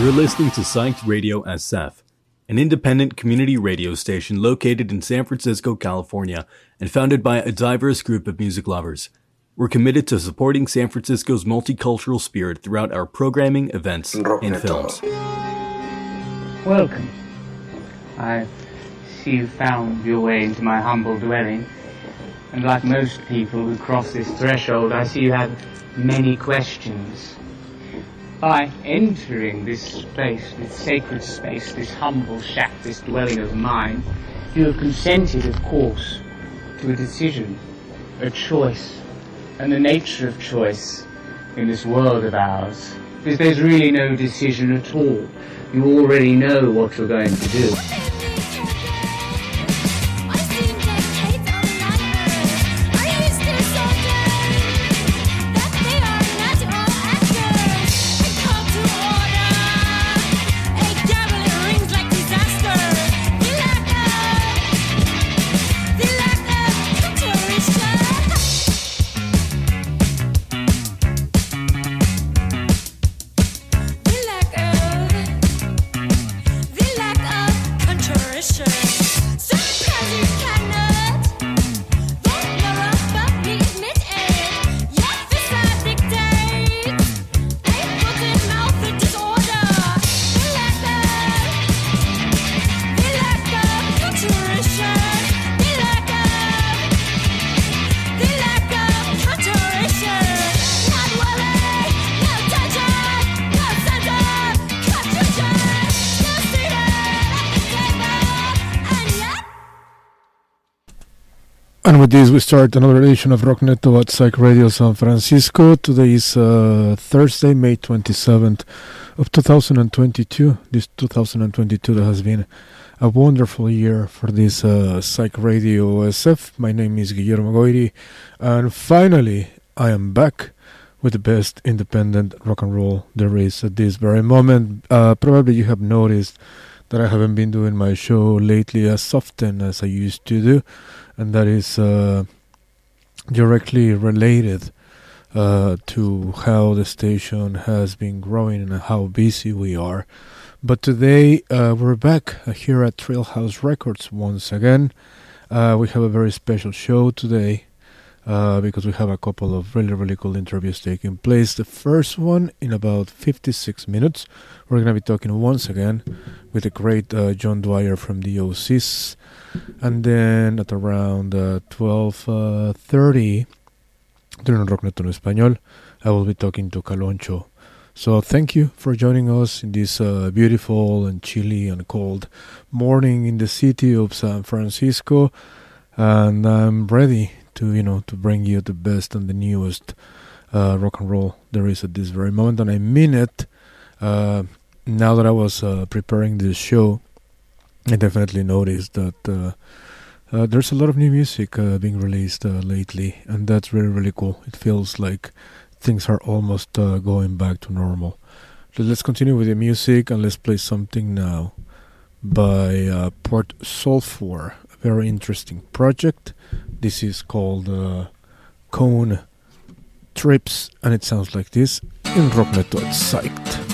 You're listening to Psyched Radio SF, an independent community radio station located in San Francisco, California, and founded by a diverse group of music lovers. We're committed to supporting San Francisco's multicultural spirit throughout our programming, events, and films. Welcome. I see you found your way into my humble dwelling. And like most people who cross this threshold, I see you have many questions. By entering this space, this sacred space, this humble shack, this dwelling of mine, you have consented, of course, to a decision, a choice, and the nature of choice in this world of ours. Because there's really no decision at all. You already know what you're going to do. This, we start another edition of Rockneto at Psych Radio San Francisco. Today is uh, Thursday, May 27th of 2022. This 2022 that has been a wonderful year for this uh, Psych Radio SF. My name is Guillermo Goiri, and finally, I am back with the best independent rock and roll there is at this very moment. Uh, probably you have noticed that I haven't been doing my show lately as often as I used to do and that is uh, directly related uh, to how the station has been growing and how busy we are. But today uh, we're back here at Trailhouse Records once again. Uh, we have a very special show today uh, because we have a couple of really, really cool interviews taking place. The first one in about 56 minutes. We're going to be talking once again with the great uh, John Dwyer from the Osees and then at around uh, 12.30 uh, during Rockneto en Español, I will be talking to Caloncho. So thank you for joining us in this uh, beautiful and chilly and cold morning in the city of San Francisco, and I'm ready to you know to bring you the best and the newest uh, rock and roll there is at this very moment, and I mean it. Uh, now that I was uh, preparing this show, I definitely noticed that uh, uh, there's a lot of new music uh, being released uh, lately, and that's really, really cool. It feels like things are almost going back to normal. So let's continue with the music and let's play something now by Port Sulphur, a very interesting project. This is called Cone Trips, and it sounds like this in Rock Method Psyched.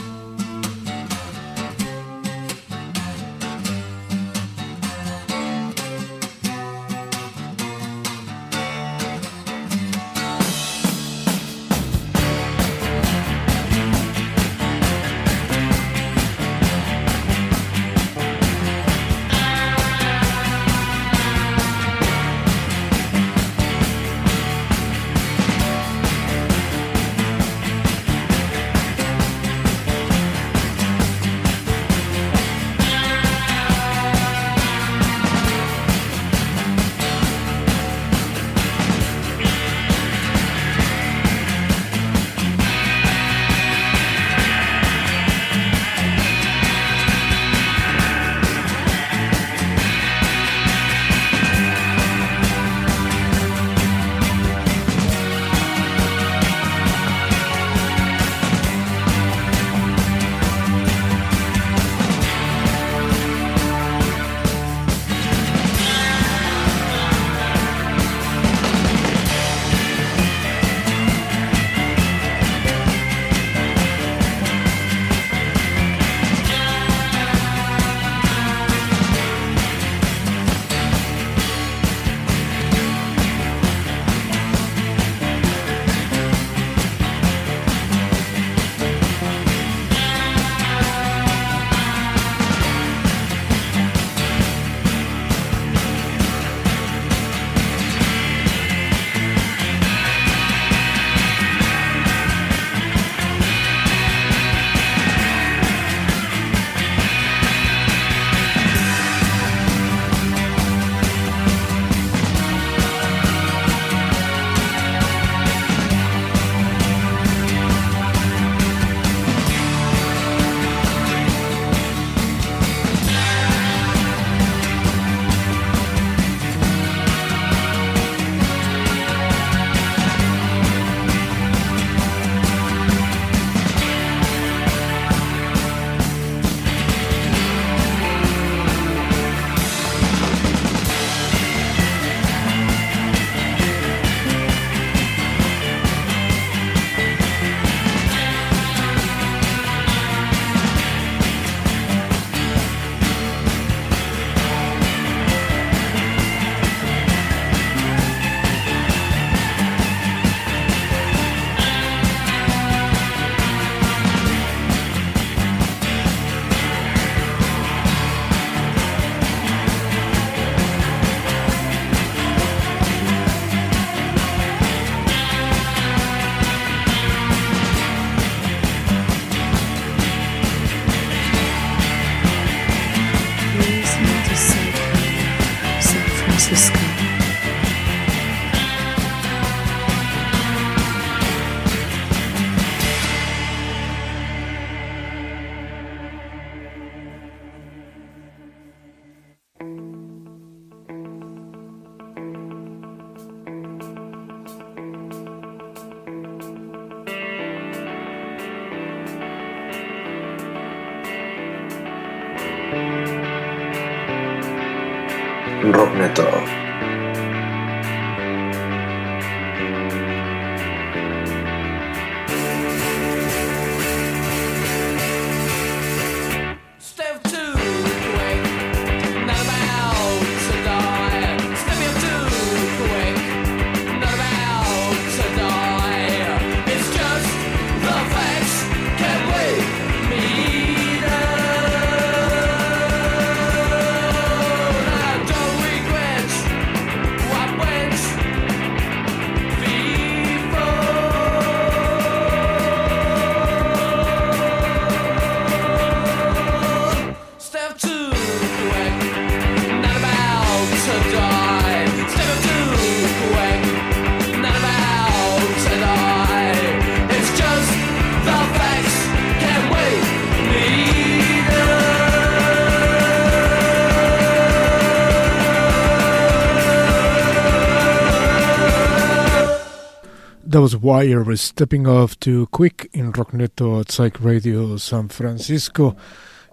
Was Wire with stepping off too quick in Rockneto at Psych Radio San Francisco.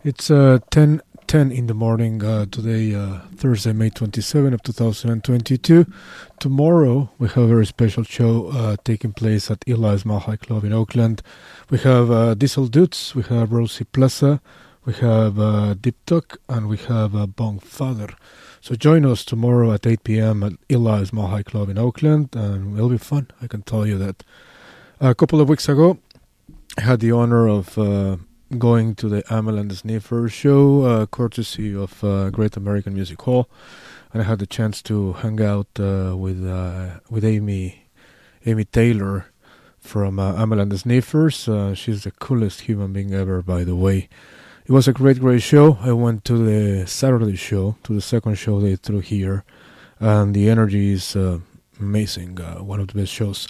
It's uh, 10, 10 in the morning uh, today, uh, Thursday, May 27 of 2022. Tomorrow we have a very special show uh, taking place at Eli's Mile Club in Oakland. We have uh, Diesel Dudes, we have Rosie Plaza, we have uh, Deep Talk, and we have uh, Bong Father. So join us tomorrow at 8 p.m. at Eli's Mile High Club in Oakland, and it'll be fun. I can tell you that. A couple of weeks ago, I had the honor of uh, going to the Amyl and the Sniffer show, uh, courtesy of uh, Great American Music Hall, and I had the chance to hang out uh, with uh, with Amy Amy Taylor from uh, Amyl and the Sniffers. She's the coolest human being ever, by the way. It was a great, great show. I went to the Saturday show, to the second show they threw here, and the energy is uh, amazing. Uh, one of the best shows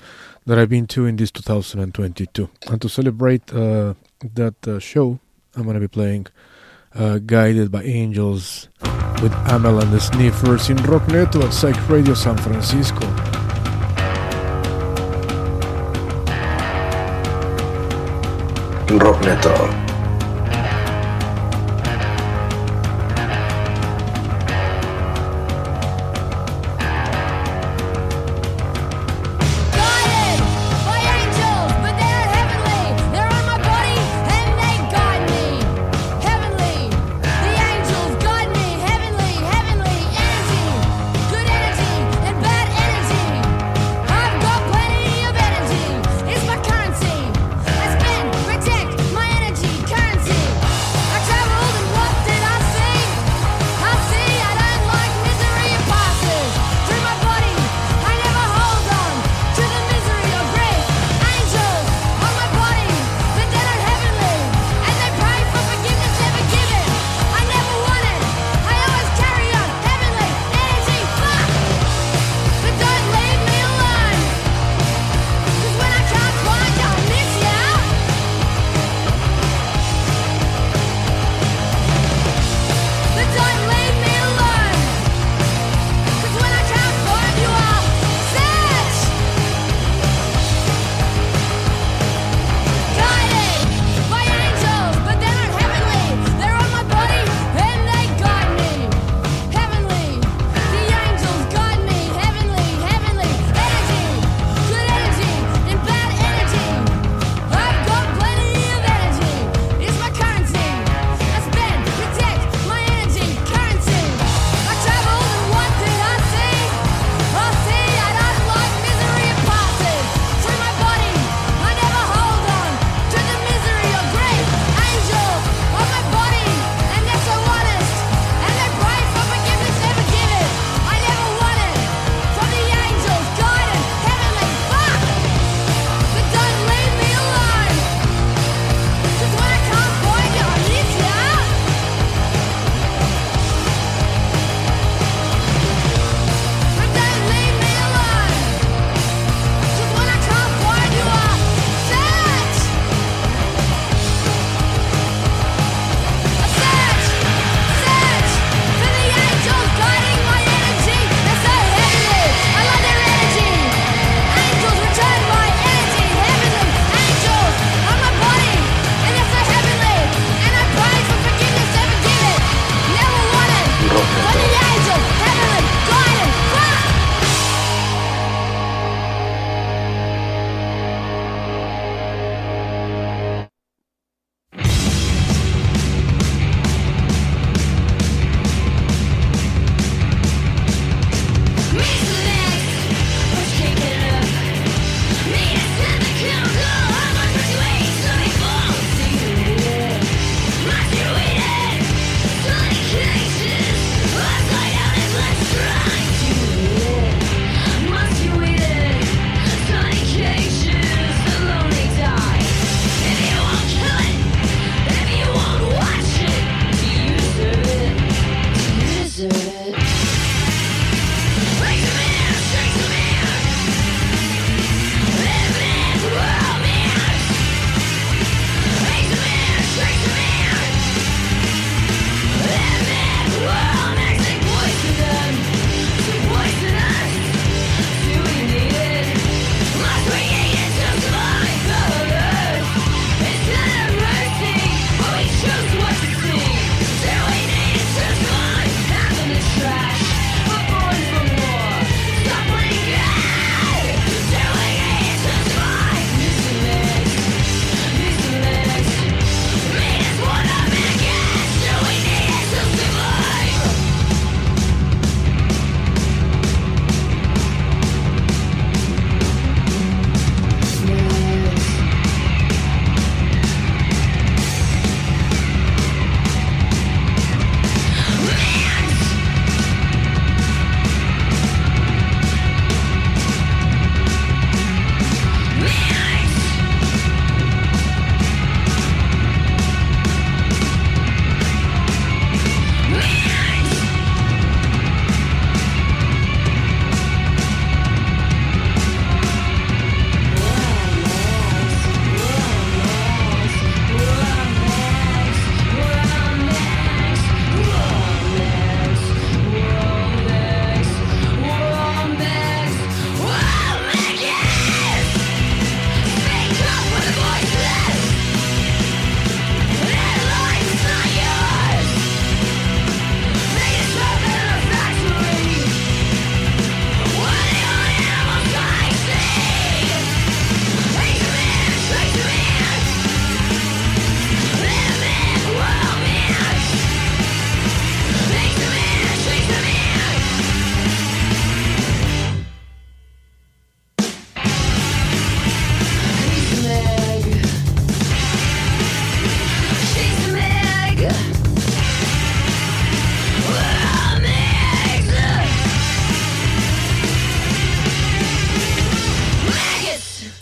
that I've been to in this 2022. And to celebrate uh, that uh, show, I'm going to be playing uh, Guided by Angels with Amyl and the Sniffers in Rockneto at Psych Radio San Francisco. Rockneto.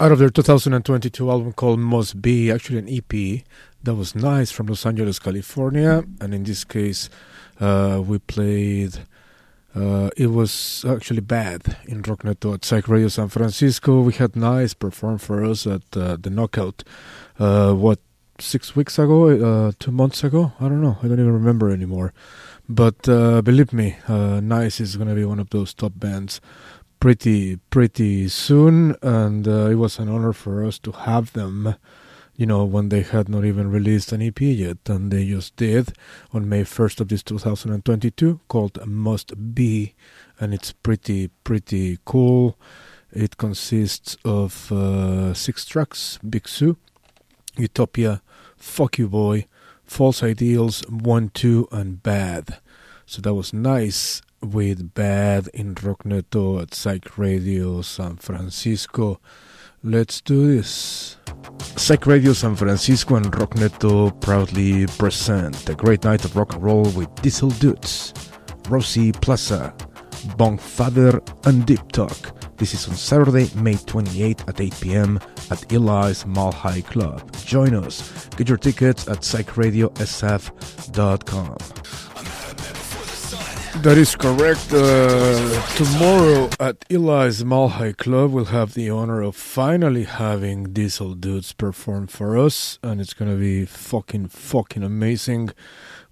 Out of their 2022 album called Must Be, actually an EP that was nice from Los Angeles, California. And in this case, uh, we played. Uh, it was actually bad in Rockneto at Psych Radio San Francisco. We had nice perform for us at uh, the Knockout. Uh, what six weeks ago, uh, two months ago? I don't know. I don't even remember anymore. But uh, believe me, Nice is going to be one of those top bands pretty pretty soon, and uh, it was an honor for us to have them. You know, when they had not even released an EP yet, and they just did on May 1st of this 2022, called Must Be, and it's pretty pretty cool. It consists of uh, six tracks: Big Sue, Utopia, Fuck You Boy, False Ideals, One Two, and Bad. So that was nice with Bad in Rockneto at Psych Radio San Francisco. Let's do this. Psych Radio San Francisco and Rockneto proudly present a great night of rock and roll with Diesel Dudes, Rosie Plaza, Bong Father, and Deep Talk. This is on Saturday, May 28 at 8 p.m. at Eli's Mile High Club. Join us. Get your tickets at psychradiosf.com. That is correct. Uh, tomorrow at Eli's Mile High Club, we'll have the honor of finally having Diesel Dudes perform for us, and it's gonna be fucking, fucking amazing.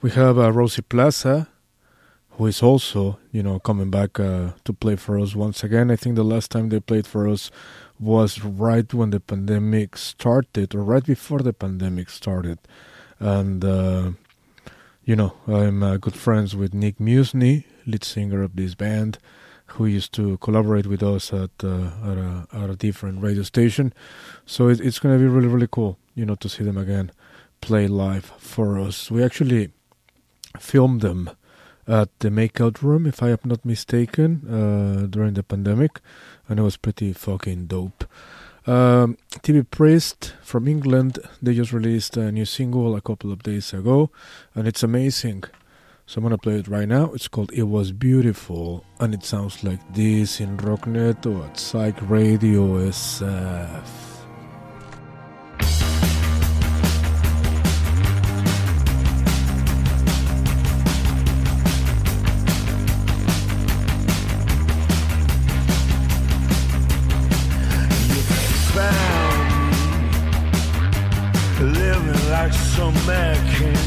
We have uh, Rosie Plaza, who is also, you know, coming back uh, to play for us once again. I think the last time they played for us was right when the pandemic started, or right before the pandemic started, and uh, you know, I'm uh, good friends with Nick Musney, lead singer of this band, who used to collaborate with us at uh, at, a, at, a, different radio station. So it, it's going to be really really cool, you know, to see them again play live for us. We actually filmed them at the Makeout Room, if I am not mistaken, uh, during the pandemic, and it was pretty fucking dope. Um, TV Priest from England, they just released a new single a couple of days ago, and it's amazing. So I'm gonna play it right now. It's called It Was Beautiful, and it sounds like this in Rocknet or at Psych Radio SF. som mäkin.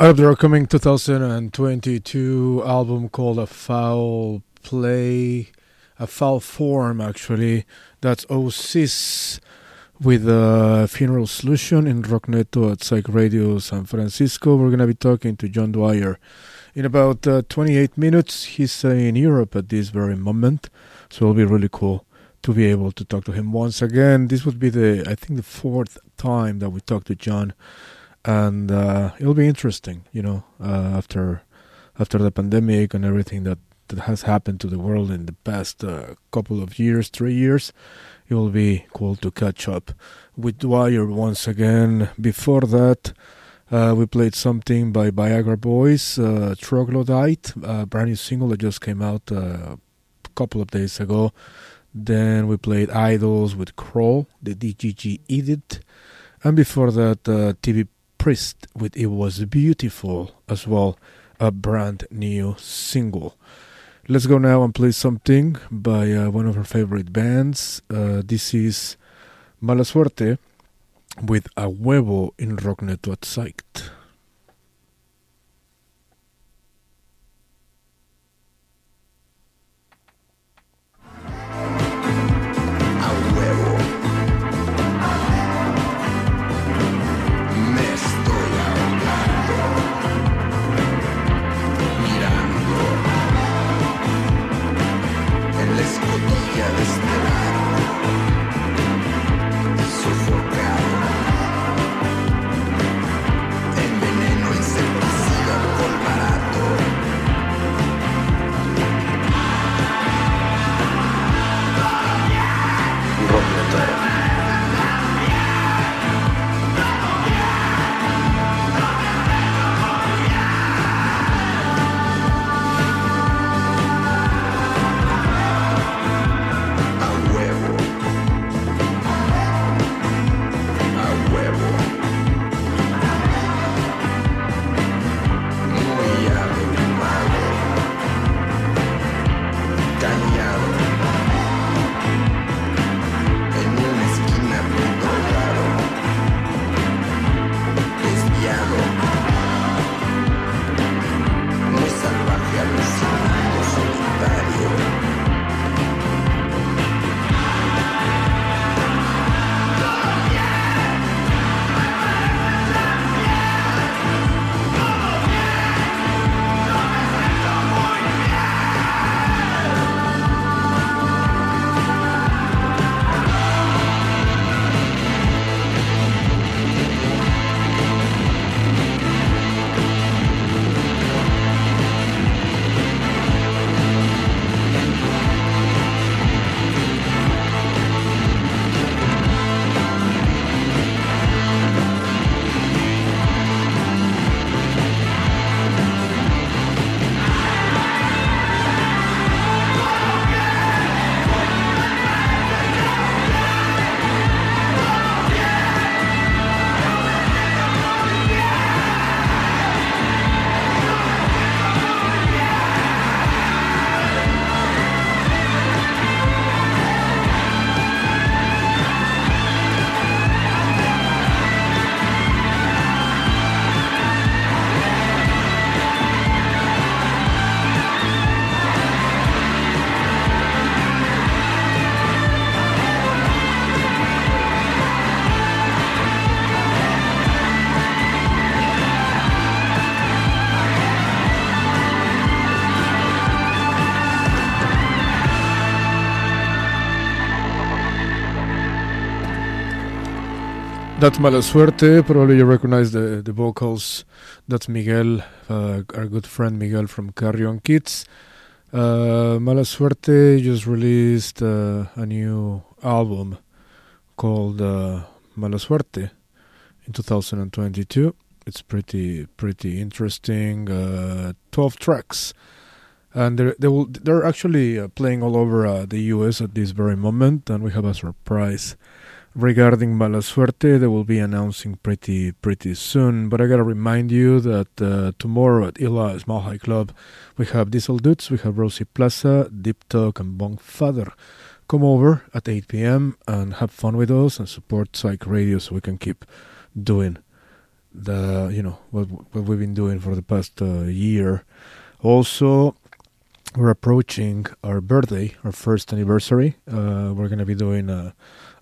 Of their upcoming 2022 album called A Foul Play, A Foul Form actually, that's Osees with a funeral solution in Rockneto at Psych Radio San Francisco. We're going to be talking to John Dwyer in about uh, 28 minutes. He's uh, in Europe at this very moment, so it'll be really cool to be able to talk to him once again. This would be the, I think, the fourth time that we talk to John and uh, it'll be interesting, you know, uh, after after the pandemic and everything that, that has happened to the world in the past uh, couple of years, three years. It will be cool to catch up with Dwyer once again. Before that, uh, we played something by Viagra Boys, uh, Troglodyte, a brand new single that just came out uh, a couple of days ago. Then we played IDLES with Crawl, the DGG Edit. And before that, uh, TV Priest with It Was Beautiful as well, a brand new single. Let's go now and play something by uh, one of our favorite bands. Uh, this is Mala Suerte with A Huevo in Rockneto at Psyched. That's Mala Suerte. Probably you recognize the, the vocals. That's Miguel, uh, our good friend Miguel from Carrion Kids. Uh, Mala Suerte just released uh, a new album called uh, Mala Suerte in 2022. It's pretty pretty interesting. Uh, Twelve tracks, and they're they will they're actually uh, playing all over uh, the U.S. at this very moment, and we have a surprise regarding Mala Suerte. They will be announcing pretty pretty soon. But I gotta remind you that uh, tomorrow at Ila Small High Club, we have Diesel Dudes, we have Rosie Plaza, Deep Talk, and Bonk Father. Come over at 8 p.m. and have fun with us and support Psych Radio so we can keep doing the you know what what we've been doing for the past uh, year. Also, we're approaching our birthday, our first anniversary. Uh, we're gonna be doing a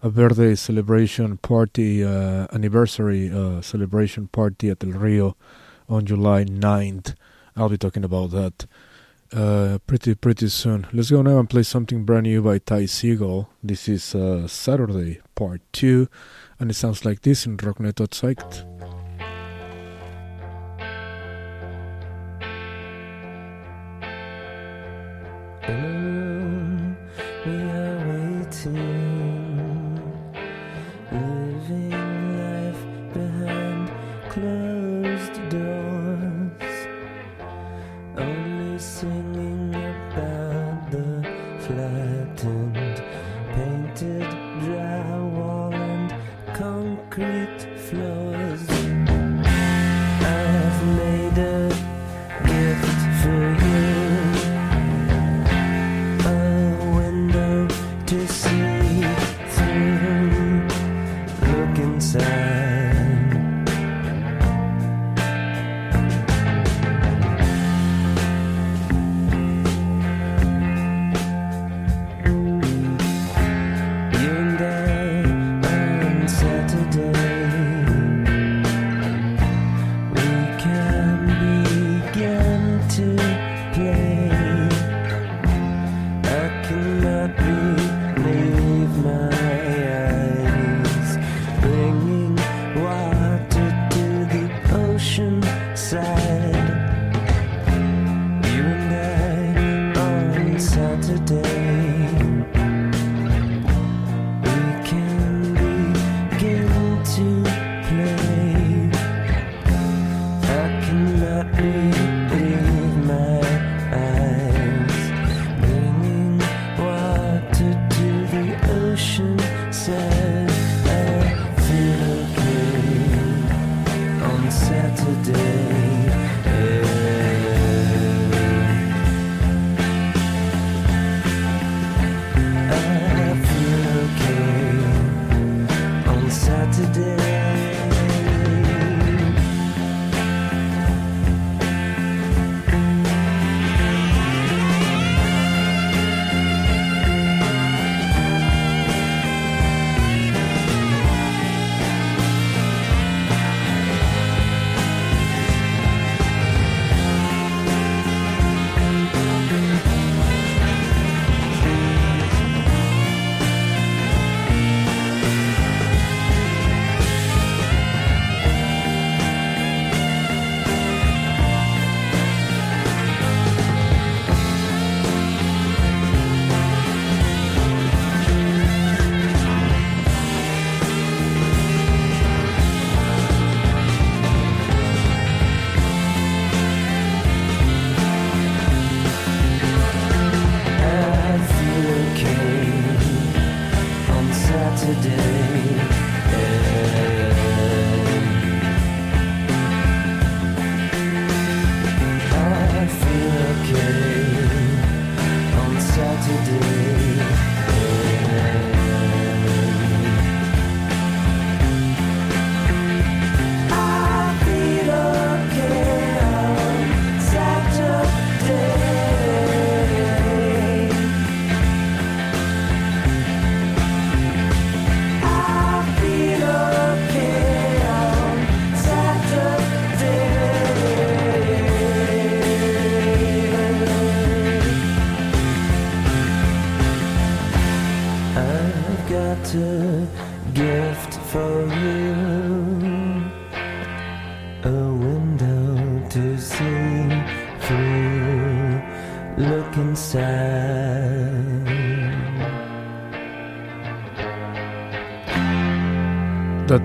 a birthday celebration party, uh, anniversary uh, celebration party at El Rio on July 9th. I'll be talking about that uh, pretty pretty soon. Let's go now and play something brand new by Ty Segall. This is uh, Saturday Part 2, and it sounds like this in Rocknet we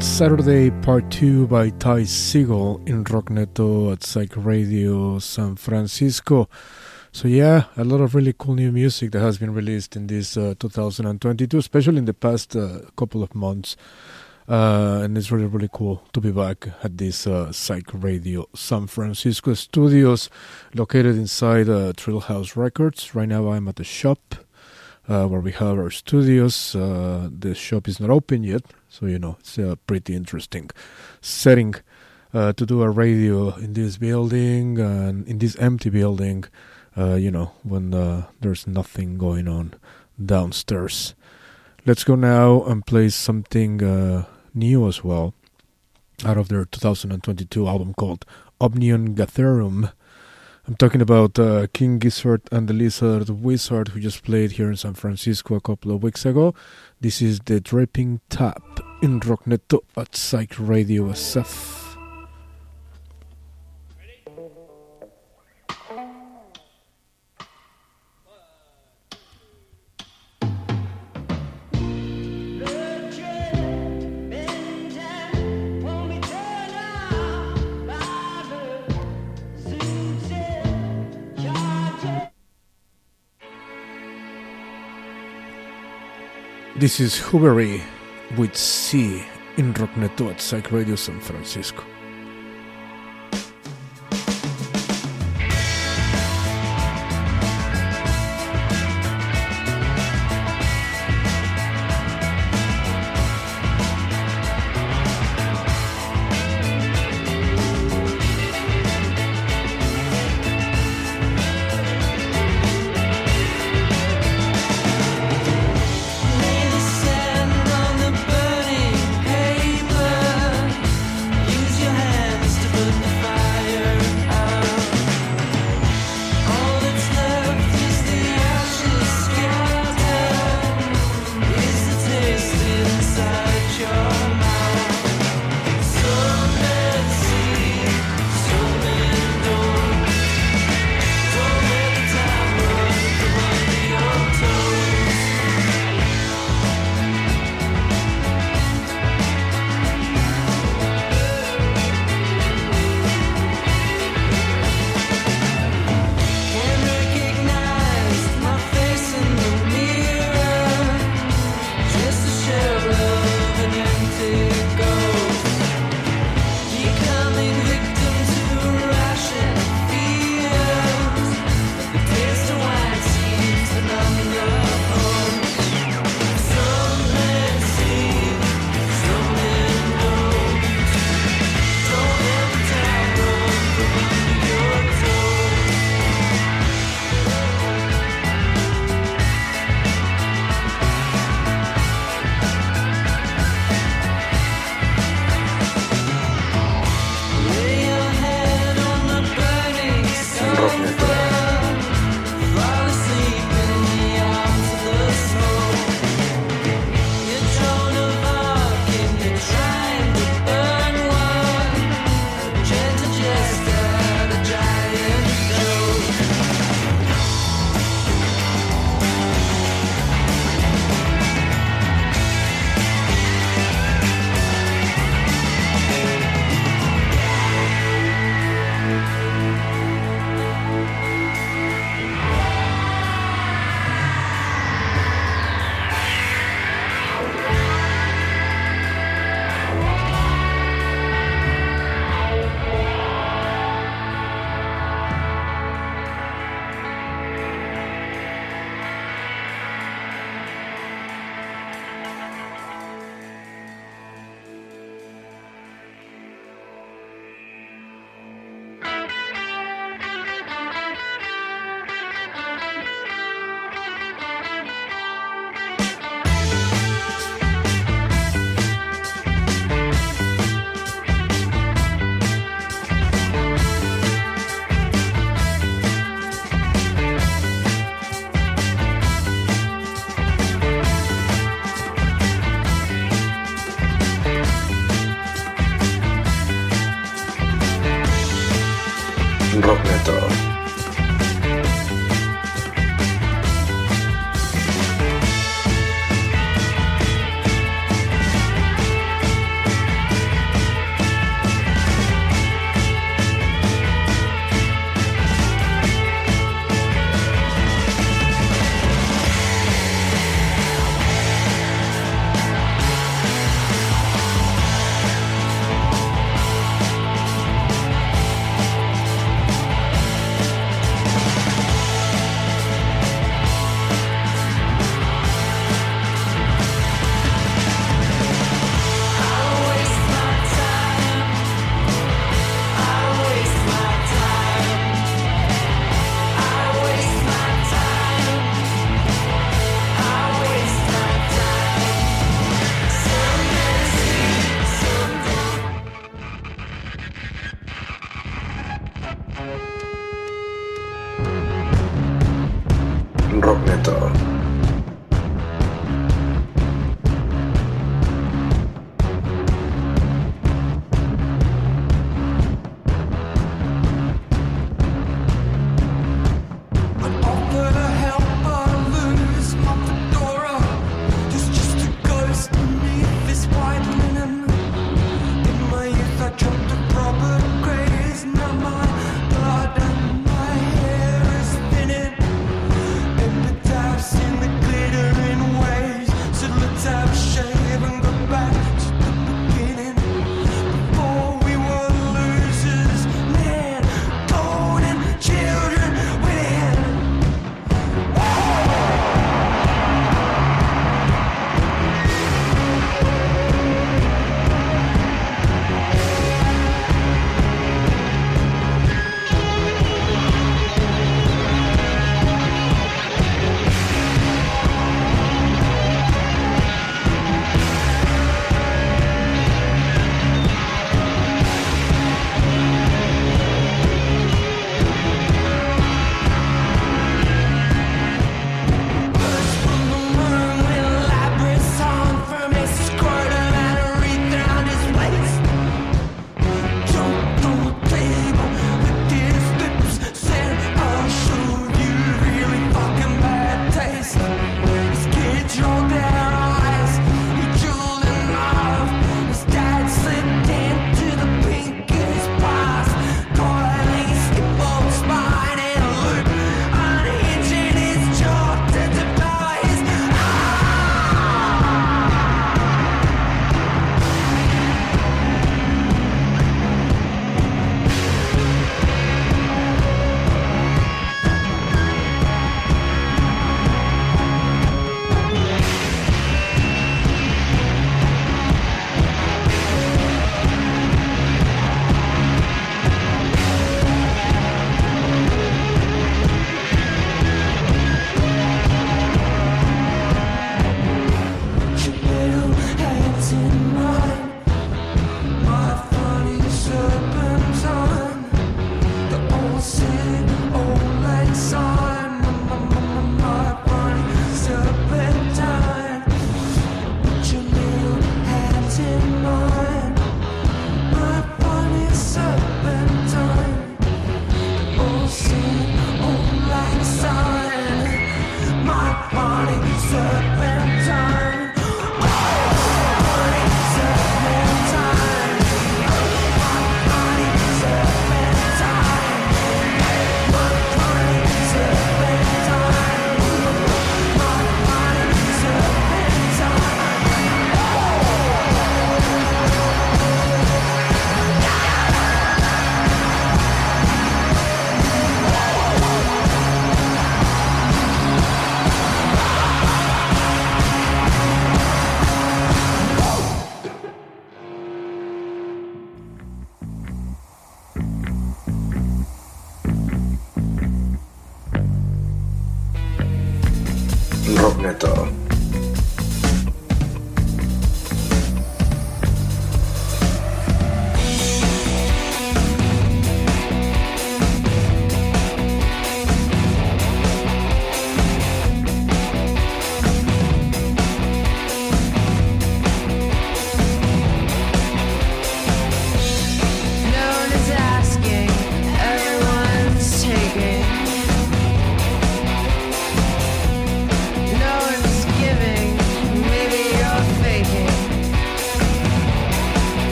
Saturday Part 2 by Ty Segall in Rockneto at Psych Radio San Francisco. So, yeah, a lot of really cool new music that has been released in this uh, 2022, especially in the past uh, couple of months. Uh, and it's really, really cool to be back at this uh, Psych Radio San Francisco studios located inside uh, Thrillhouse Records. Right now, I'm at the shop uh, where we have our studios. The shop is not open yet, so you know it's a pretty interesting setting uh, to do a radio in this building and in this empty building. Uh, you know when uh, there's nothing going on downstairs. Let's go now and play something uh, new as well out of their 2022 album called Omnium Gatherum. I'm talking about uh, King Gizzard and the Lizard Wizard, who just played here in San Francisco a couple of weeks ago. This is the Dripping Tap in Rockneto at Psych Radio SF. This is Hooveriii with C in Rockneto at Psych Radio San Francisco.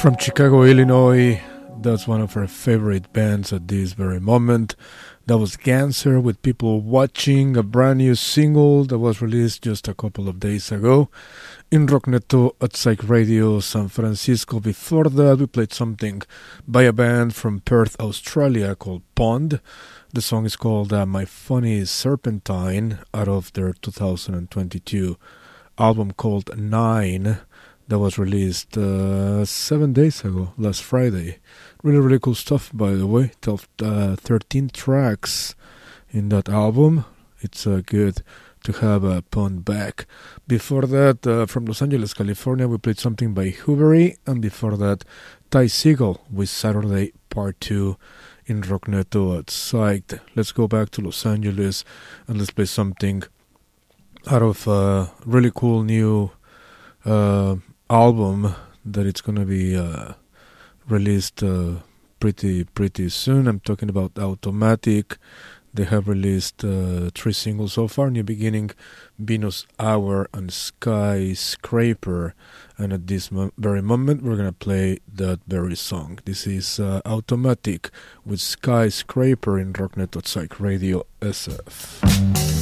From Chicago, Illinois, that's one of our favorite bands at this very moment. That was Ganser with People Watching, a brand new single that was released just a couple of days ago in Rockneto at Psych Radio San Francisco. Before that, we played something by a band from Perth, Australia called Pond. The song is called uh, My Funny Serpentine out of their 2022 album called Nine that was released uh, seven days ago, last Friday. Really, really cool stuff, by the way. 12, uh, 13 tracks in that album. It's uh, good to have a Pond back. Before that, uh, from Los Angeles, California, we played something by Hooveriii, and before that, Ty Segall with Saturday Part 2 in Rockneto at Psyched. Let's go back to Los Angeles and let's play something out of a really cool new uh, album that it's gonna be uh, released uh, pretty pretty soon. I'm talking about Automatic. They have released uh, three singles so far: New Beginning, Venus Hour, and Skyscraper. And at this mo- very moment, we're gonna play that very song. This is uh, Automatic with Skyscraper in Rocknet Psych Radio SF.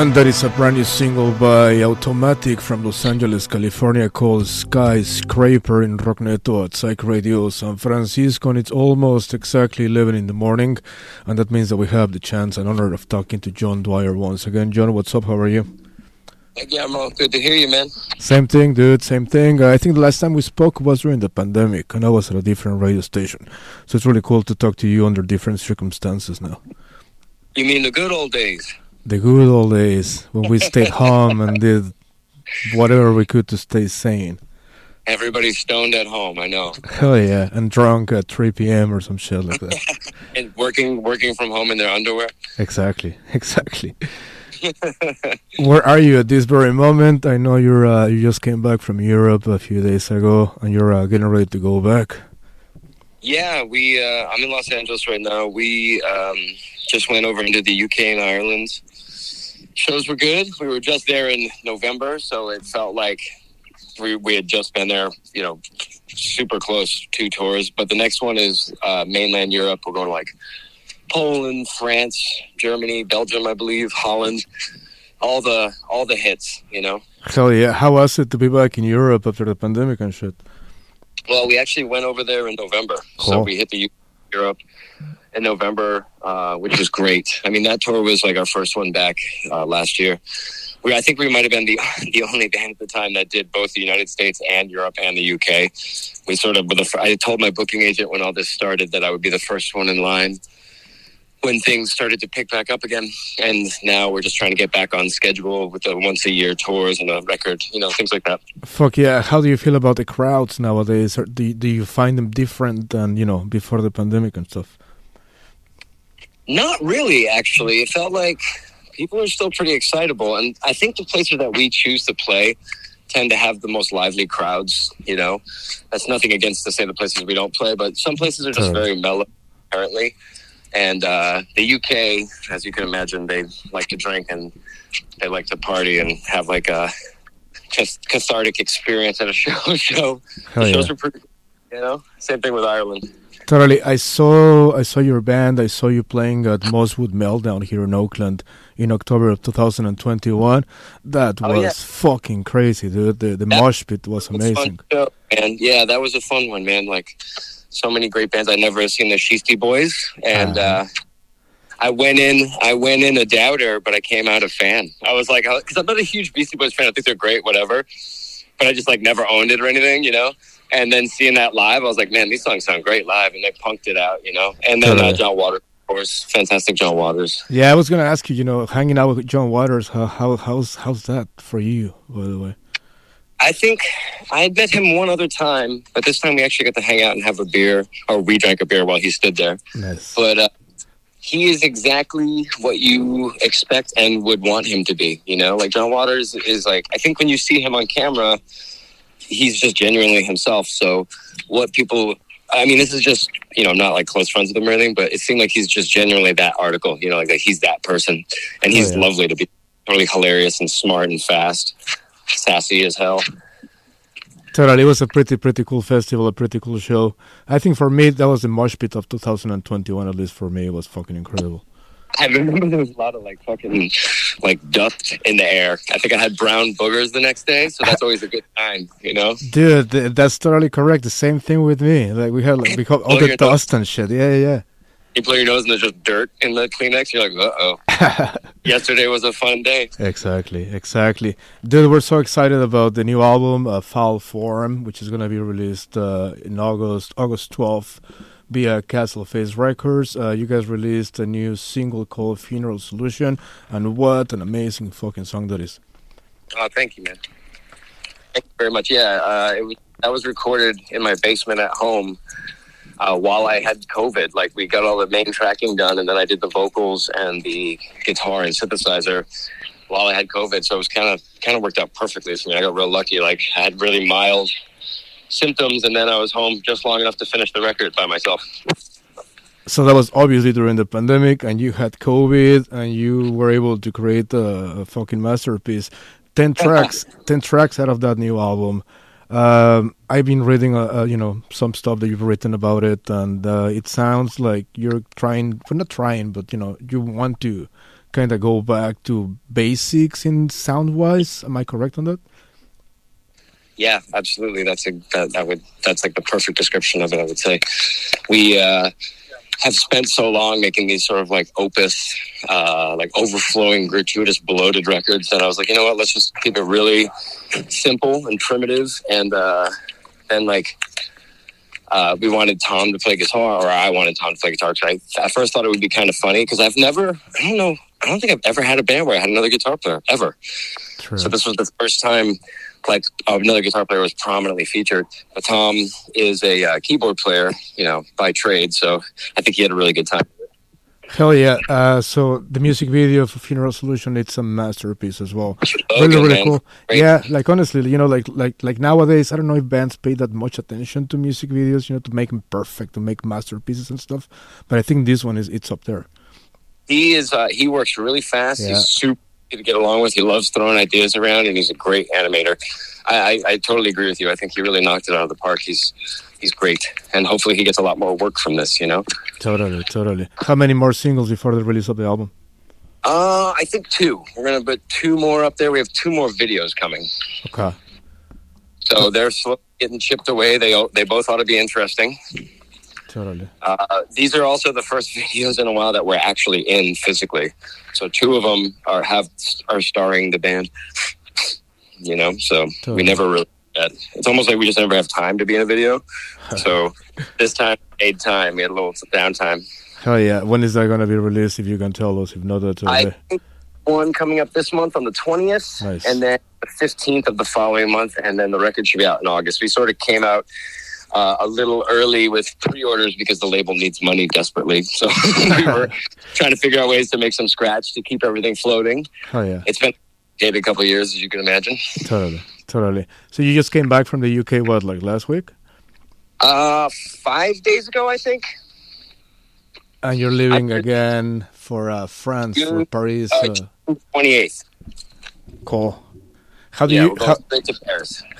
And that is a brand new single by Automatic from Los Angeles, California called Skyscraper in Rockneto at Psych Radio San Francisco. And it's almost exactly 11 in the morning. And that means that we have the chance and honor of talking to John Dwyer once again. John, what's up? How are you? Hey, Guillermo, good to hear you, man. Same thing, dude. Same thing. I think the last time we spoke was during the pandemic, and I was at a different radio station. So it's really cool to talk to you under different circumstances now. You mean the good old days? The good old days when we stayed home and did whatever we could to stay sane. Everybody's stoned at home, I know. Hell yeah, and drunk at 3 p.m. or some shit like that. And working working from home in their underwear. exactly, exactly. Where are you at this very moment? I know you're uh, you just came back from Europe a few days ago, and you're uh, getting ready to go back. Yeah, we uh, I'm in Los Angeles right now. We um, just went over into the UK and Ireland. Shows were good. We were just there in November, so it felt like we we had just been there, you know, super close two tours. But the next one is uh, mainland Europe. We're going to like Poland, France, Germany, Belgium, I believe, Holland. All the all the hits, you know. Hell yeah! How was it to be back in Europe after the pandemic and shit? Well, we actually went over there in November, so we hit the Europe in November, uh, which was great. I mean, that tour was like our first one back uh, last year. We, I think we might have been the the only band at the time that did both the United States and Europe and the UK. We sort of. I told my booking agent when all this started that I would be the first one in line when things started to pick back up again. And now we're just trying to get back on schedule with the once a year tours and a record, you know, things like that. Fuck yeah! How do you feel about the crowds nowadays? Do do you find them different than you know before the pandemic and stuff? Not really, actually. It felt like people are still pretty excitable, and I think the places that we choose to play tend to have the most lively crowds. You know, that's nothing against to say the places we don't play, but some places are just very mellow, apparently. And uh, the UK, as you can imagine, they like to drink and they like to party and have like a just cathartic experience at a show. show. The yeah! shows are pretty, you know. Same thing with Ireland. Totally. I saw I saw your band. I saw you playing at Mosswood Meltdown here in Oakland in October of 2021. That Oh, was yeah. fucking crazy, dude. The the That mosh pit was was amazing. Show, man. Yeah, that was a fun one, man. Like so many great bands. I never seen the Sheesty Boys, and Uh-huh. uh, I went in. I went in a doubter, but I came out a fan. I was like, because I'm not a huge Beastie Boys fan. I think they're great, whatever. But I just like never owned it or anything, you know. And then seeing that live, I was like, man, these songs sound great live, and they punked it out, you know. And then uh, John Waters, of course, fantastic John Waters. Yeah, I was gonna ask you. You know, hanging out with John Waters. How, how how's how's that for you? By the way. I think I had met him one other time, but this time we actually got to hang out and have a beer, or we drank a beer while he stood there. Nice. but uh, he is exactly what you expect and would want him to be. You know, like John Waters is like. I think when you see him on camera, he's just genuinely himself. So, what people. I mean, this is just you know not like close friends with him or anything, but it seemed like he's just genuinely that article. You know, like, that he's that person, and he's Oh, yeah. lovely to be. Totally hilarious and smart and fast, sassy as hell. Totally, it was a pretty pretty cool festival, a pretty cool show. I think for me that was the mosh pit of 2021. At least for me, it was fucking incredible. I remember there was a lot of like fucking like dust in the air. I think I had brown boogers the next day, so that's always a good sign, you know. Dude, th- that's totally correct. The same thing with me. Like we had like we got all the dust and shit. Yeah, yeah. You blow your nose and there's just dirt in the Kleenex. You're like, uh oh. Yesterday was a fun day. exactly, exactly. Dude, we're so excited about the new album, uh, Foul Form, which is gonna be released uh, in August, August 12th, via Castle Face Records. Uh, you guys released a new single called Funeral Solution, and what an amazing fucking song that is. Oh, thank you, man. Thank you very much. Yeah, uh, it was, that was recorded in my basement at home uh, while I had COVID. Like we got all the main tracking done, and then I did the vocals and the guitar and synthesizer while I had COVID. So it was kind of kind of worked out perfectly for me. I got real lucky. Like I had really mild symptoms, and then I was home just long enough to finish the record by myself. So that was obviously during the pandemic, and you had COVID, and you were able to create a, fucking masterpiece. Ten tracks, ten tracks out of that new album. Um, I've been reading, uh, uh, you know, some stuff that you've written about it, and uh, it sounds like you're trying, well, not trying, but you know, you want to kind of go back to basics in sound wise. Am I correct on that? Yeah, absolutely. That's a that, that would that's like the perfect description of it. I would say we uh, have spent so long making these sort of like opus, uh, like overflowing, gratuitous, bloated records that I was like, you know what? Let's just keep it really simple and primitive, and uh, then like. Uh, we wanted Tom to play guitar, or I wanted Tom to play guitar. Because I at first thought it would be kind of funny because I've never, I don't know, I don't think I've ever had a band where I had another guitar player ever. True. So this was the first time like another guitar player was prominently featured. But Tom is a uh, keyboard player, you know, by trade. So I think he had a really good time. Hell yeah! Uh, so the music video for Funeral Solution, it's a masterpiece as well. Oh, really, really man. cool. Great. Yeah, like honestly, you know, like like like nowadays, I don't know if bands pay that much attention to music videos, you know, to make them perfect, to make masterpieces and stuff. But I think this one is it's up there. He is. Uh, he works really fast. Yeah. He's super to get along with. He loves throwing ideas around, and he's a great animator. I, I, I totally agree with you. I think he really knocked it out of the park. He's he's great, and hopefully he gets a lot more work from this. You know. Totally, totally. How many more singles before the release of the album? Uh, I think two. We're gonna put two more up there. We have two more videos coming, Okay. so they're getting chipped away. They they both ought to be interesting. Totally. Uh, these are also the first videos in a while that we're actually in physically. So two of them are have are starring the band. You know, so Totally. we never really. Had, it's almost like we just never have time to be in a video. so this time made time. We had a little downtime. Hell yeah! When is that gonna be released? If you can tell us, if not, that's I okay. think one coming up this month on the twentieth, Nice. and then the fifteenth of the following month, and then the record should be out in August. We sort of came out. Uh, a little early with pre-orders because the label needs money desperately. So we were trying to figure out ways to make some scratch to keep everything floating. Oh yeah! It's been did a couple of years, as you can imagine. Totally, totally. So you just came back from the UK, what, like last week? Uh, five days ago, I think. And you're leaving again for uh, France, for Paris. uh, Uh, Twenty eighth. cool. How do Yeah, you how,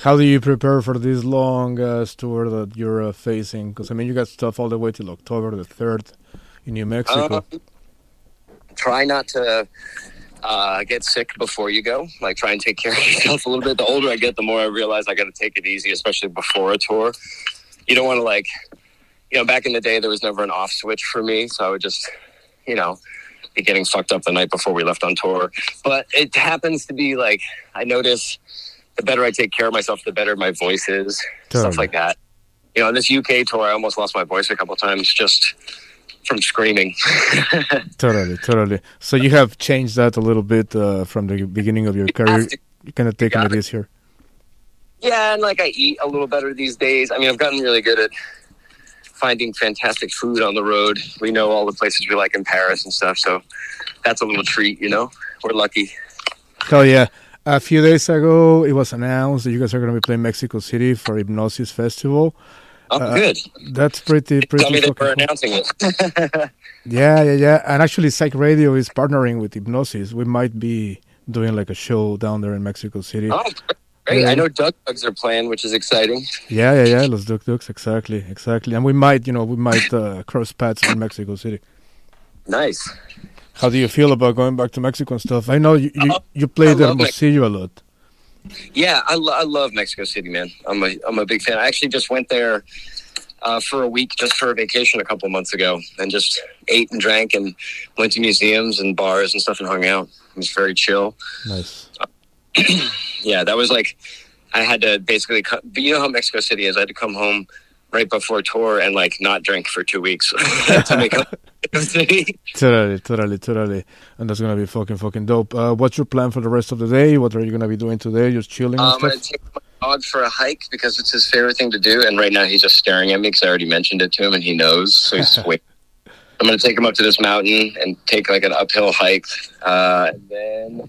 how do you prepare for this long uh, tour that you're uh, facing? Because I mean, you got stuff all the way till October the third in New Mexico. Um, try not to uh, get sick before you go. Like, try and take care of yourself a little bit. The older I get, the more I realize I got to take it easy, especially before a tour. You don't want to like, you know, back in the day, there was never an off switch for me, so I would just, you know, be getting fucked up the night before we left on tour. But it happens to be like I notice the better I take care of myself, the better my voice is, Totally. stuff like that. You know, on this UK tour, I almost lost my voice a couple times just from screaming. Totally, totally. So you have changed that a little bit uh, from the beginning of your career. to. You're kind of taking it it. easier. Yeah, and like I eat a little better these days. I mean, I've gotten really good at finding fantastic food on the road. We know all the places we like in Paris and stuff, so that's a little treat, you know. We're lucky. Hell yeah. A few days ago, it was announced that you guys are going to be playing Mexico City for Hipnosis Festival. Oh, Uh, good. That's pretty, pretty Tell me fucking were cool. announcing it. Yeah, yeah, yeah. And actually, Psych Radio is partnering with Hipnosis. We might be doing like a show down there in Mexico City. oh, great. I know Dug Dug's are playing, which is exciting. Yeah, yeah, yeah. Los Dug Dug's, exactly, exactly. And we might, you know, we might uh, cross paths in Mexico City. Nice. How do you feel about going back to Mexico and stuff? I know you you, Oh, you played Hermosillo a lot. Yeah, I, lo- I love Mexico City, man. I'm a I'm a big fan. I actually just went there uh, for a week just for a vacation a couple months ago, and just ate and drank and went to museums and bars and stuff and hung out. It was very chill. Nice. Yeah, that was like I had to basically. Co- but you know how Mexico City is. I had to come home right before tour and like not drink for two weeks to make up Totally, totally, totally. And that's gonna be fucking fucking dope. Uh, what's your plan for the rest of the day? What are you gonna be doing today? Just chilling and I'm gonna take my dog for a hike because it's his favorite thing to do, and right now he's just staring at me because I already mentioned it to him and he knows. So he's waiting. I'm gonna take him up to this mountain and take like an uphill hike, uh, and then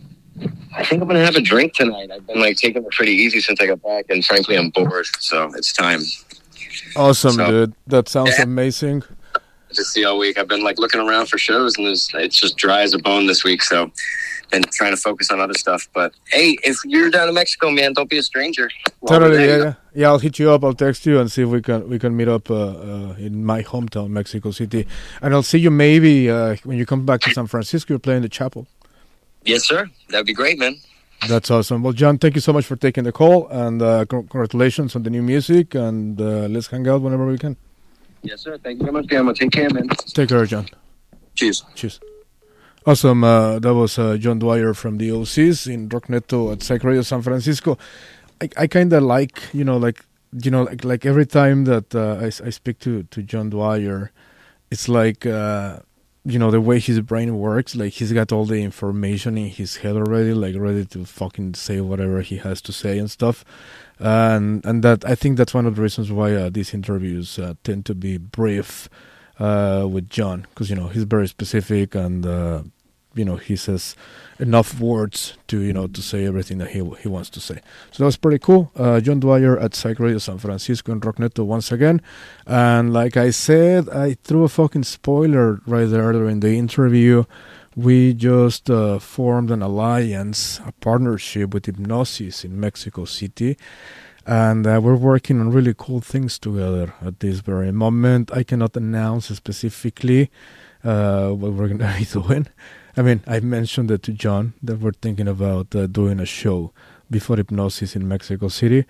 I think I'm gonna have a drink tonight. I've been like taking it pretty easy since I got back, and frankly, I'm bored, so it's time. Awesome, So- dude. That sounds Yeah. amazing. just see all week. I've been like looking around for shows, and it's just dry as a bone this week. So, and trying to focus on other stuff. But hey, if you're down in Mexico, man, don't be a stranger. While Totally, yeah, yeah, yeah. I'll hit you up. I'll text you and see if we can we can meet up uh, uh, in my hometown, Mexico City, and I'll see you maybe uh, when you come back to San Francisco. You're playing the chapel. Yes, sir. That'd be great, man. That's awesome. Well, John, thank you so much for taking the call, and uh, congratulations on the new music. And uh, let's hang out whenever we can. Yes, sir. Thank you very much, Gamma. Take care, man. Take care, John. Cheers. Cheers. Awesome. Uh, that was uh, John Dwyer from the Osees in Rockneto at Psych Radio San Francisco. I, I kind of like, you know, like, you know, like, like every time that uh, I, I speak to, to John Dwyer, it's like, uh, you know, the way his brain works, like he's got all the information in his head already, like ready to fucking say whatever he has to say and stuff. And and that I think that's one of the reasons why uh, these interviews uh, tend to be brief uh, with John because you know he's very specific and uh, you know he says enough words to you know to say everything that he he wants to say. So that was pretty cool. Uh, John Dwyer at Psych Radio San Francisco and Rockneto once again, and like I said, I threw a fucking spoiler right there during the interview. We just uh, formed an alliance, a partnership with Hipnosis in Mexico City and uh, we're working on really cool things together at this very moment. I cannot announce specifically uh, what we're going to be doing. I mean, I mentioned that to John that we're thinking about uh, doing a show before Hipnosis in Mexico City.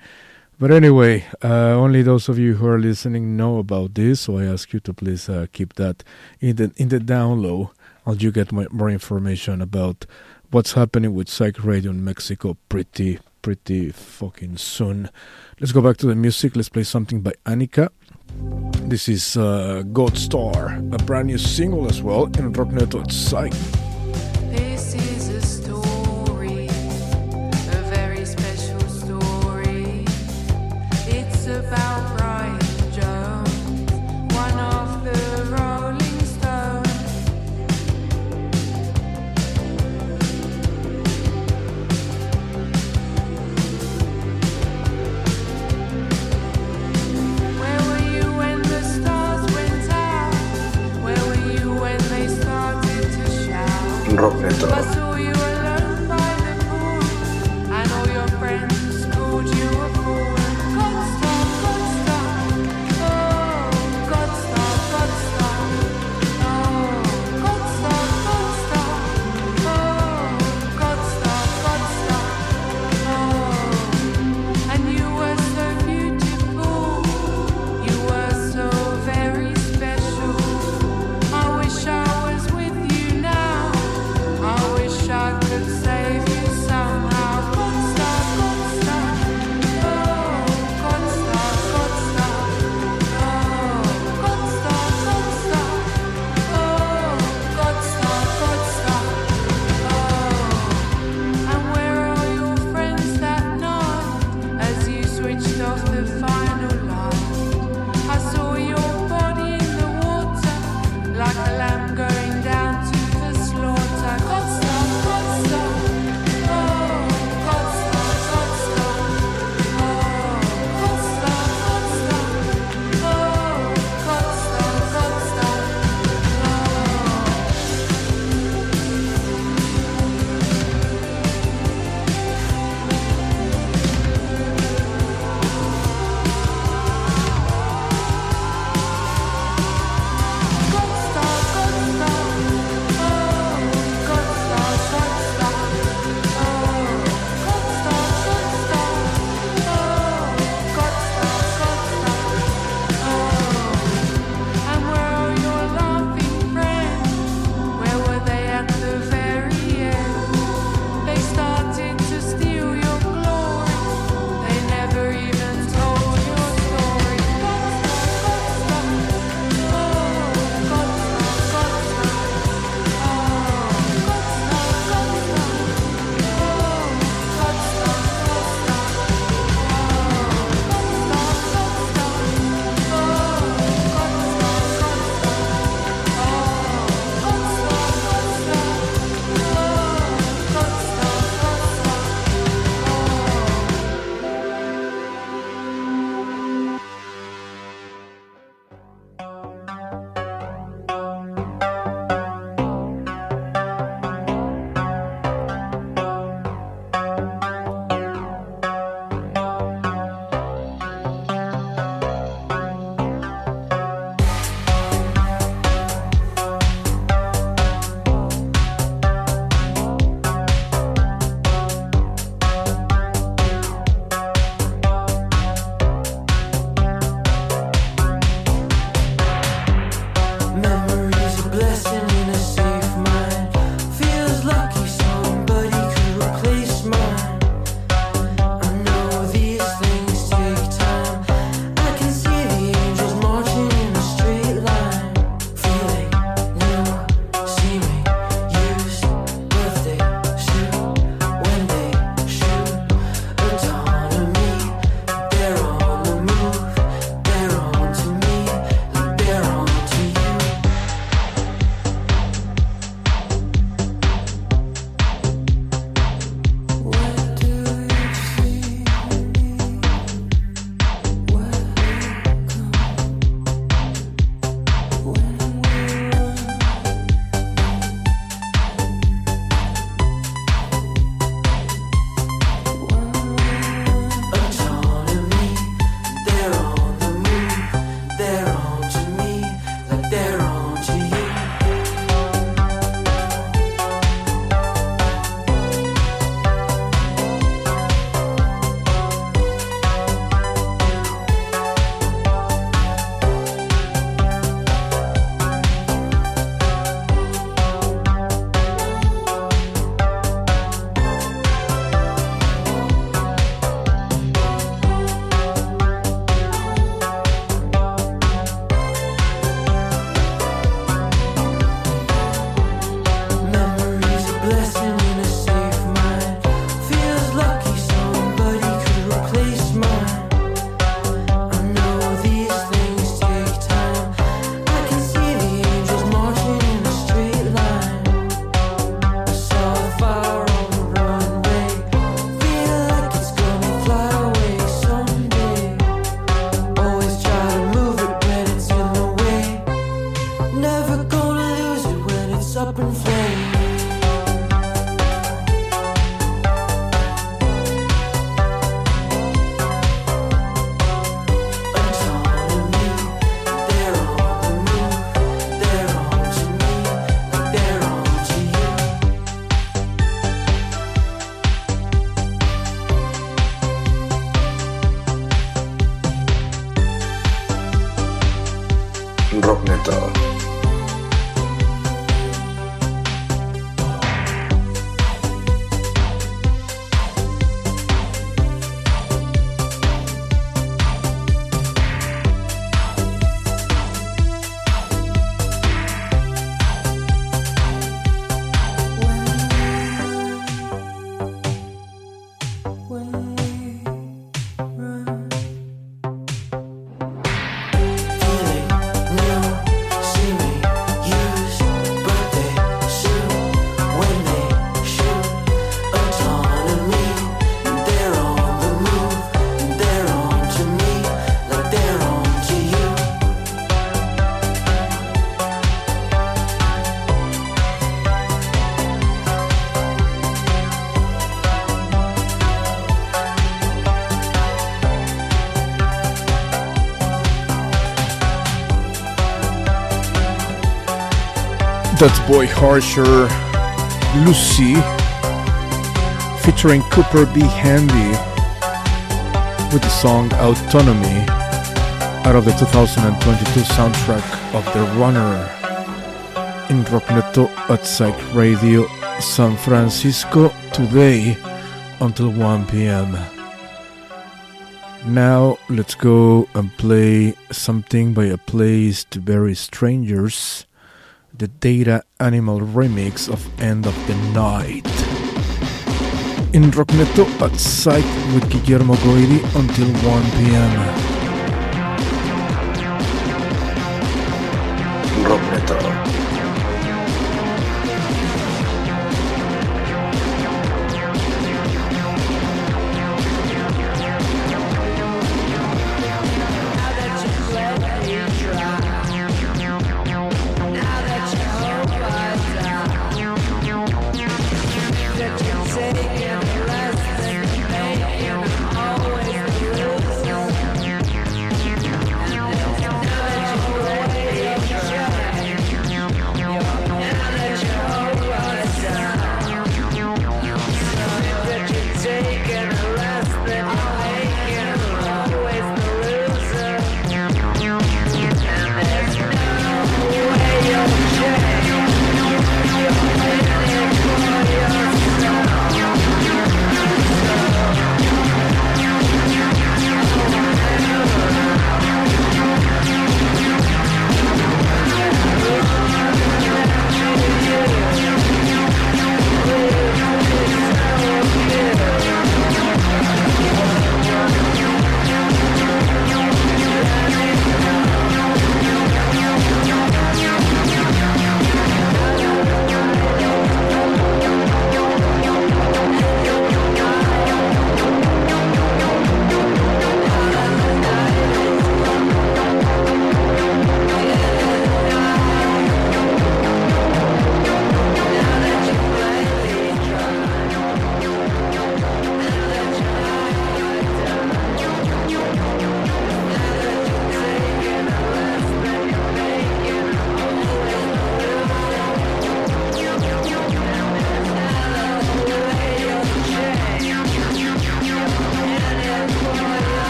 But anyway, uh, only those of you who are listening know about this, so I ask you to please uh, keep that in the in the down low, and you get more, information about what's happening with Psych Radio in Mexico pretty pretty fucking soon. Let's go back to the music. Let's play something by Annika. This is uh, God Star, a brand new single as well in at Psych. This shout? Rockneto. That's Boy Harsher, Lucy, featuring Cooper B. Handy with the song Autonomy out of the 2022 soundtrack of The Runner in Rockneto at Psych Radio San Francisco today until 1 p.m. Now let's go and play something by a place to bury strangers the Data Animal remix of End of the Night. In Rockneto at Psych with Guillermo Goidi until 1 p.m.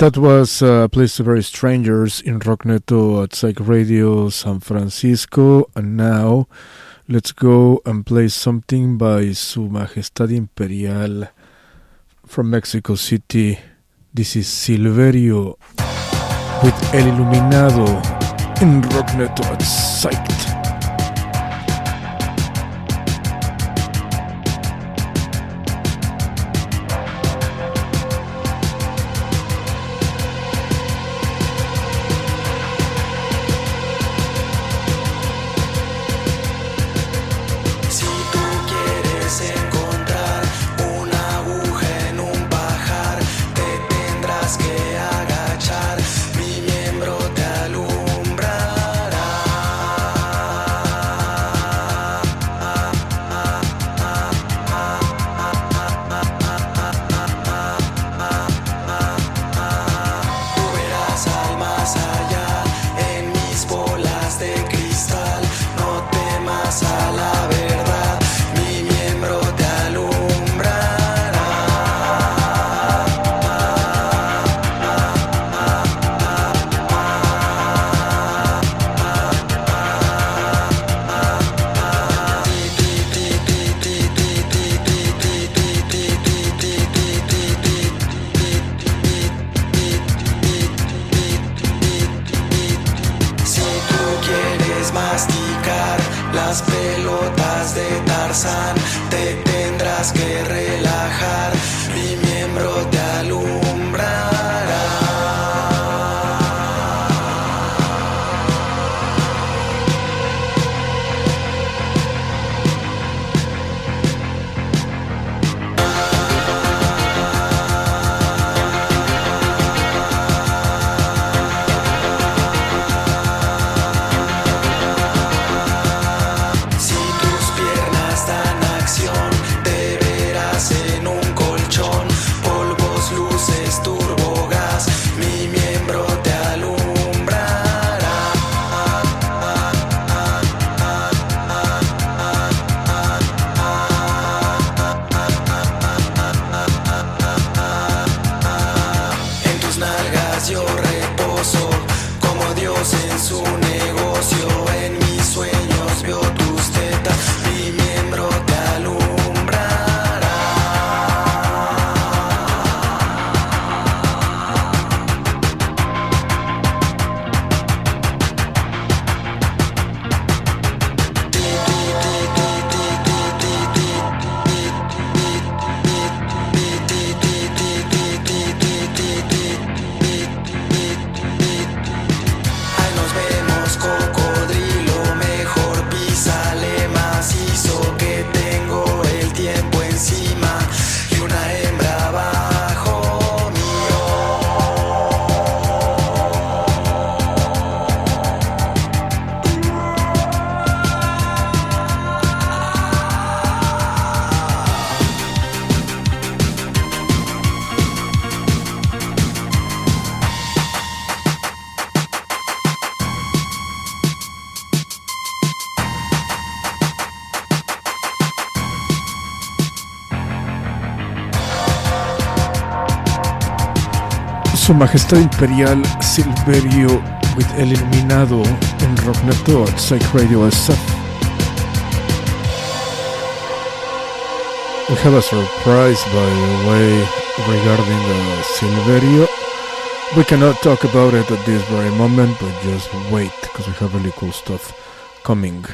That was uh, Place to Bury Strangers in Rockneto at Psych Radio San Francisco. And now let's go and play something by Su Majestad Imperial from Mexico City. This is Silverio with El Iluminado in Rockneto at Psyched. Su Majestad Imperial Silverio with El Iluminado en Rockneto at Psych Radio SF. We have a surprise, by the way, regarding uh, Silverio. We cannot talk about it at this very moment, but just wait, because we have really cool stuff coming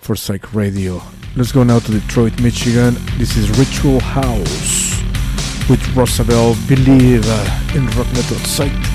for Psych Radio. Let's go now to Detroit, Michigan. This is Ritual House with Rosabelle Believe in Rockneto at Psych.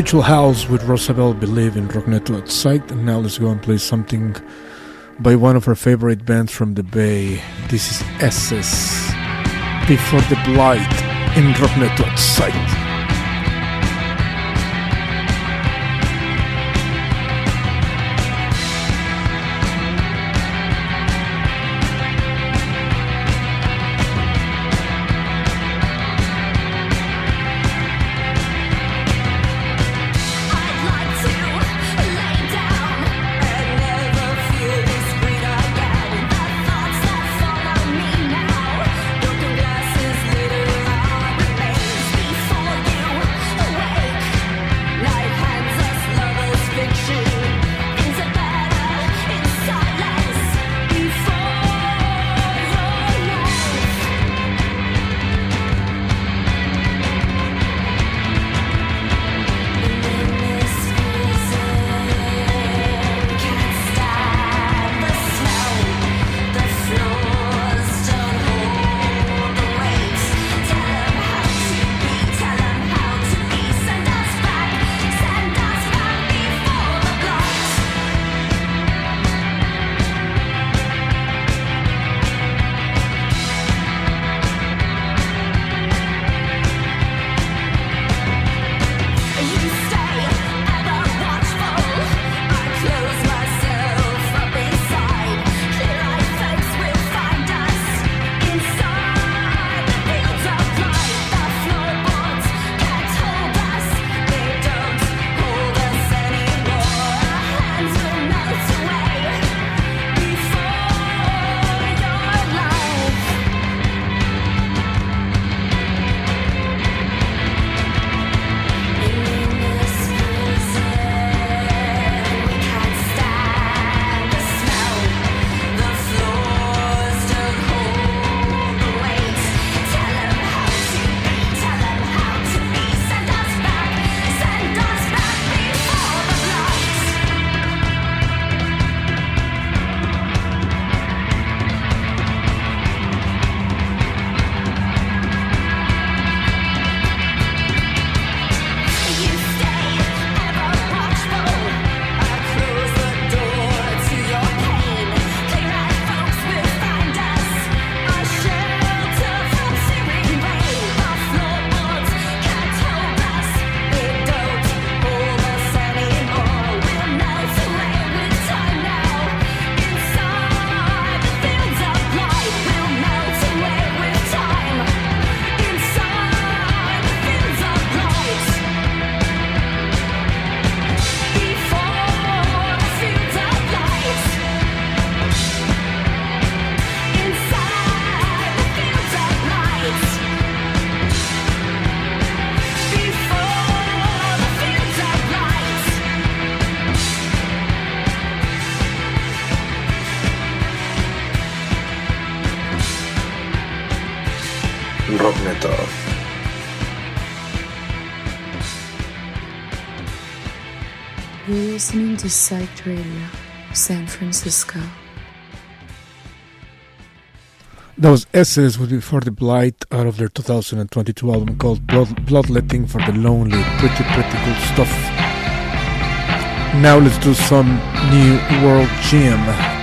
spiritual house with Rosabelle Believe in Rockneto at Psych. And now let's go and play something by one of our favorite bands from the Bay. This is SS. Before the Blight in Rockneto at Psych. Recite Radio, San Francisco. Those Osees would be for the Blight out of their 2022 album called Blood, Bloodletting for the Lonely. Pretty, pretty cool stuff. Now let's do some New World Gym.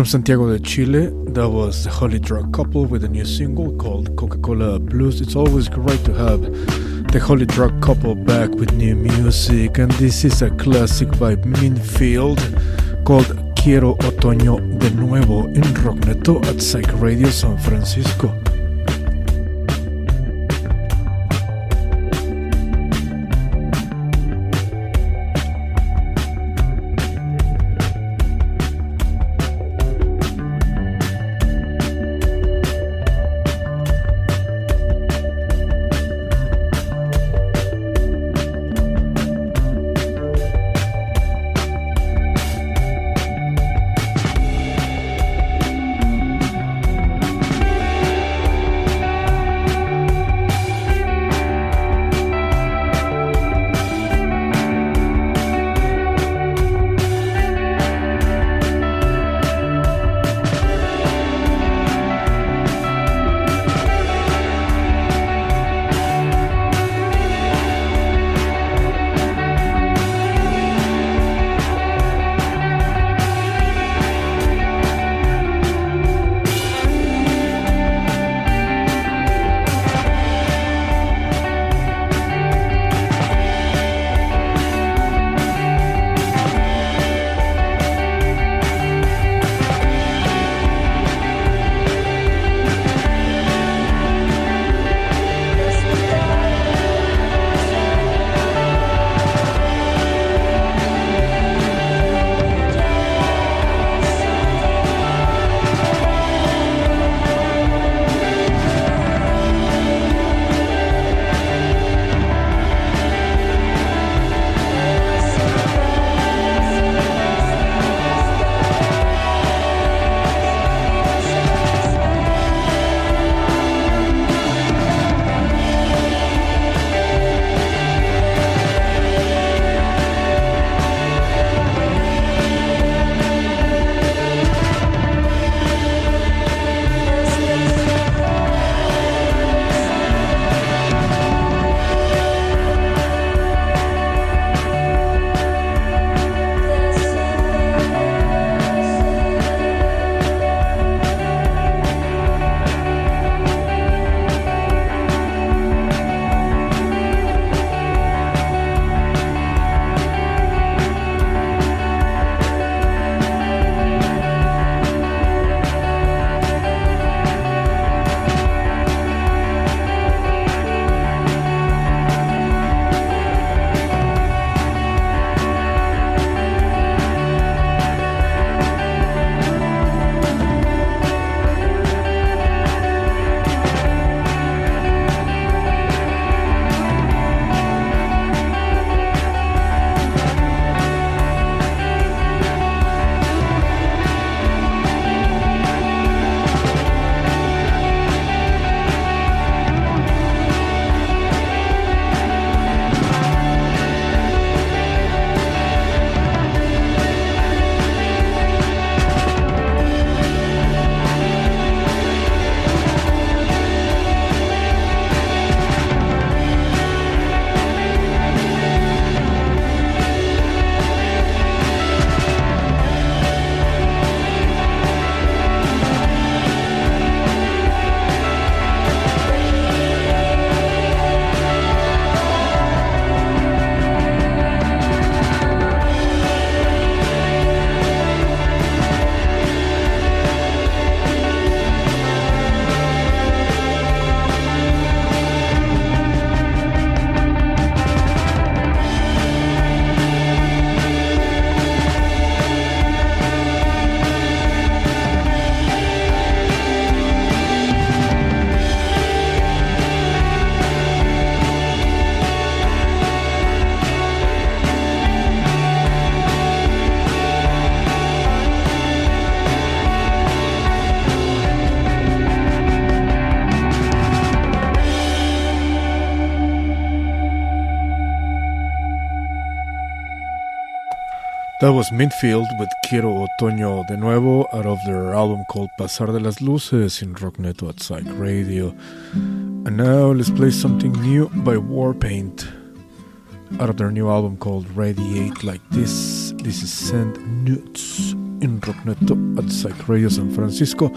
From Santiago de Chile, that was the Holy Drug Couple with a new single called Coca Cola Blues. It's always great to have the Holy Drug Couple back with new music, and this is a classic by Minfield called Quiero Otoño de Nuevo in Rockneto at Psych Radio San Francisco. That was Midfield with Quiero Otoño de nuevo out of their album called Pasar de las Luces in Rockneto at Psych Radio. And now let's play something new by Warpaint out of their new album called Radiate Like This. This is Send Nudes in Rockneto at Psych Radio San Francisco.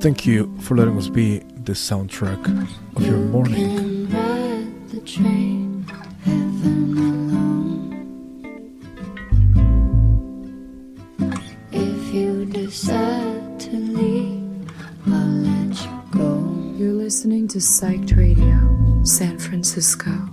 Thank you for letting us be the soundtrack of your morning. go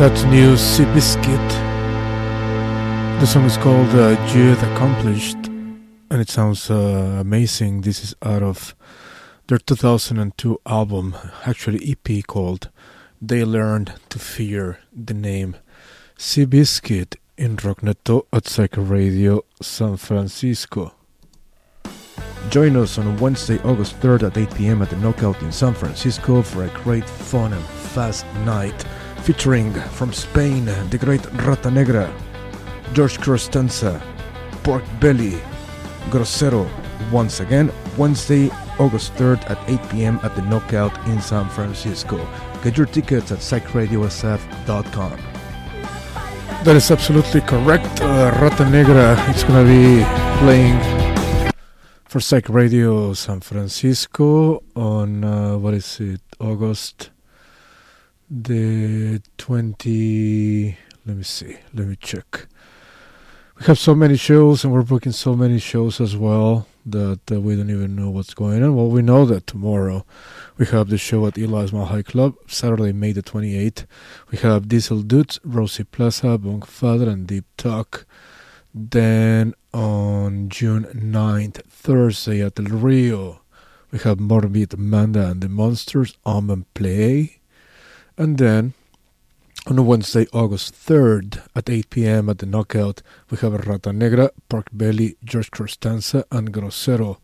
That's new Seabiscuit. The song is called uh, Youth Accomplished and it sounds uh, amazing. This is out of their 2002 album, actually EP called They Learned to Fear the name Seabiscuit in Rockneto at Psycho Radio San Francisco. Join us on Wednesday, August 3rd at 8 p.m. at the Knockout in San Francisco for a great fun and fast night featuring from Spain the great Rata Negra, George Costanza, Pork Belly, Grosero. Once again, Wednesday, August 3rd at 8 p.m. at the Knockout in San Francisco. Get your tickets at psychradiosf.com. That is absolutely correct. Uh, Rata Negra is going to be playing for Psych Radio San Francisco on, uh, what is it, August the 20 let me see let me check. We have so many shows and we're booking so many shows as well that uh, we don't even know what's going on. Well we know that tomorrow we have the show at Eli's High Club Saturday May the 28th we have Diesel Dudes Rosie Plaza Bunk Father and Deep Talk. Then on June 9th Thursday at El Rio we have Morbid Amanda and the Monsters Almond Play and then on Wednesday, August 3rd at 8 p.m. at the Knockout, we have Rata Negra, Pork Belly, George Costanza, and Grosero.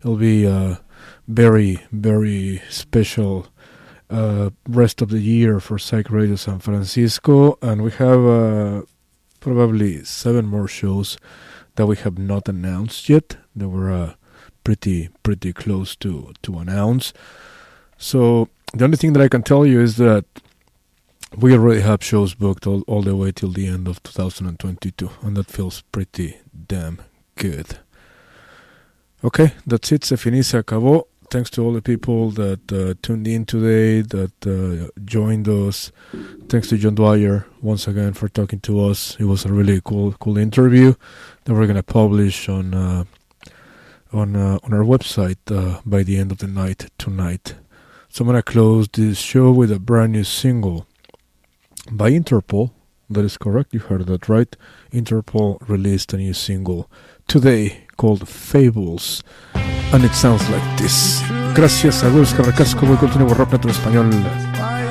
It'll be a very, very special uh, rest of the year for Psych Radio San Francisco, and we have uh, probably seven more shows that we have not announced yet. They were uh, pretty, pretty close to to announce. So the only thing that I can tell you is that we already have shows booked all, all the way till the end of 2022, and that feels pretty damn good. Okay, that's it. Se finí, se acabó. Thanks to all the people that uh, tuned in today, that uh, joined us. Thanks to John Dwyer once again for talking to us. It was a really cool, cool interview that we're gonna publish on uh, on uh, on our website uh, by the end of the night tonight. So I'm gonna close this show with a brand new single by Interpol. That is correct, you heard that right. Interpol released a new single today called Fables, and it sounds like this. Gracias a Luis Carrasco, voy a continuar en español.